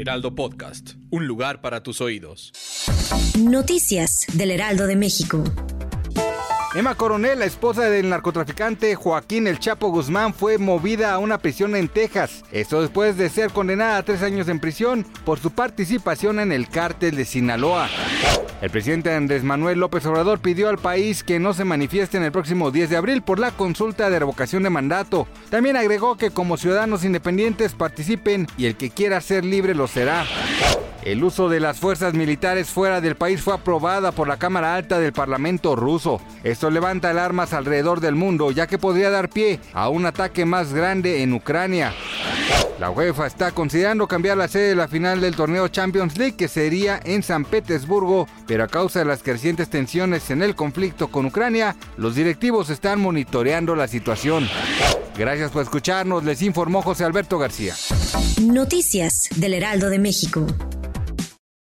Heraldo Podcast, un lugar para tus oídos. Noticias del Heraldo de México. Emma Coronel, la esposa del narcotraficante Joaquín El Chapo Guzmán, fue movida a una prisión en Texas. Esto después de ser condenada a tres años en prisión por su participación en el cártel de Sinaloa. El presidente Andrés Manuel López Obrador pidió al país que no se manifieste en el próximo 10 de abril por la consulta de revocación de mandato. También agregó que como ciudadanos independientes participen y el que quiera ser libre lo será. El uso de las fuerzas militares fuera del país fue aprobada por la Cámara Alta del Parlamento ruso. Esto levanta alarmas alrededor del mundo, ya que podría dar pie a un ataque más grande en Ucrania. La UEFA está considerando cambiar la sede de la final del torneo Champions League, que sería en San Petersburgo, pero a causa de las crecientes tensiones en el conflicto con Ucrania, los directivos están monitoreando la situación. Gracias por escucharnos, les informó José Alberto García. Noticias del Heraldo de México.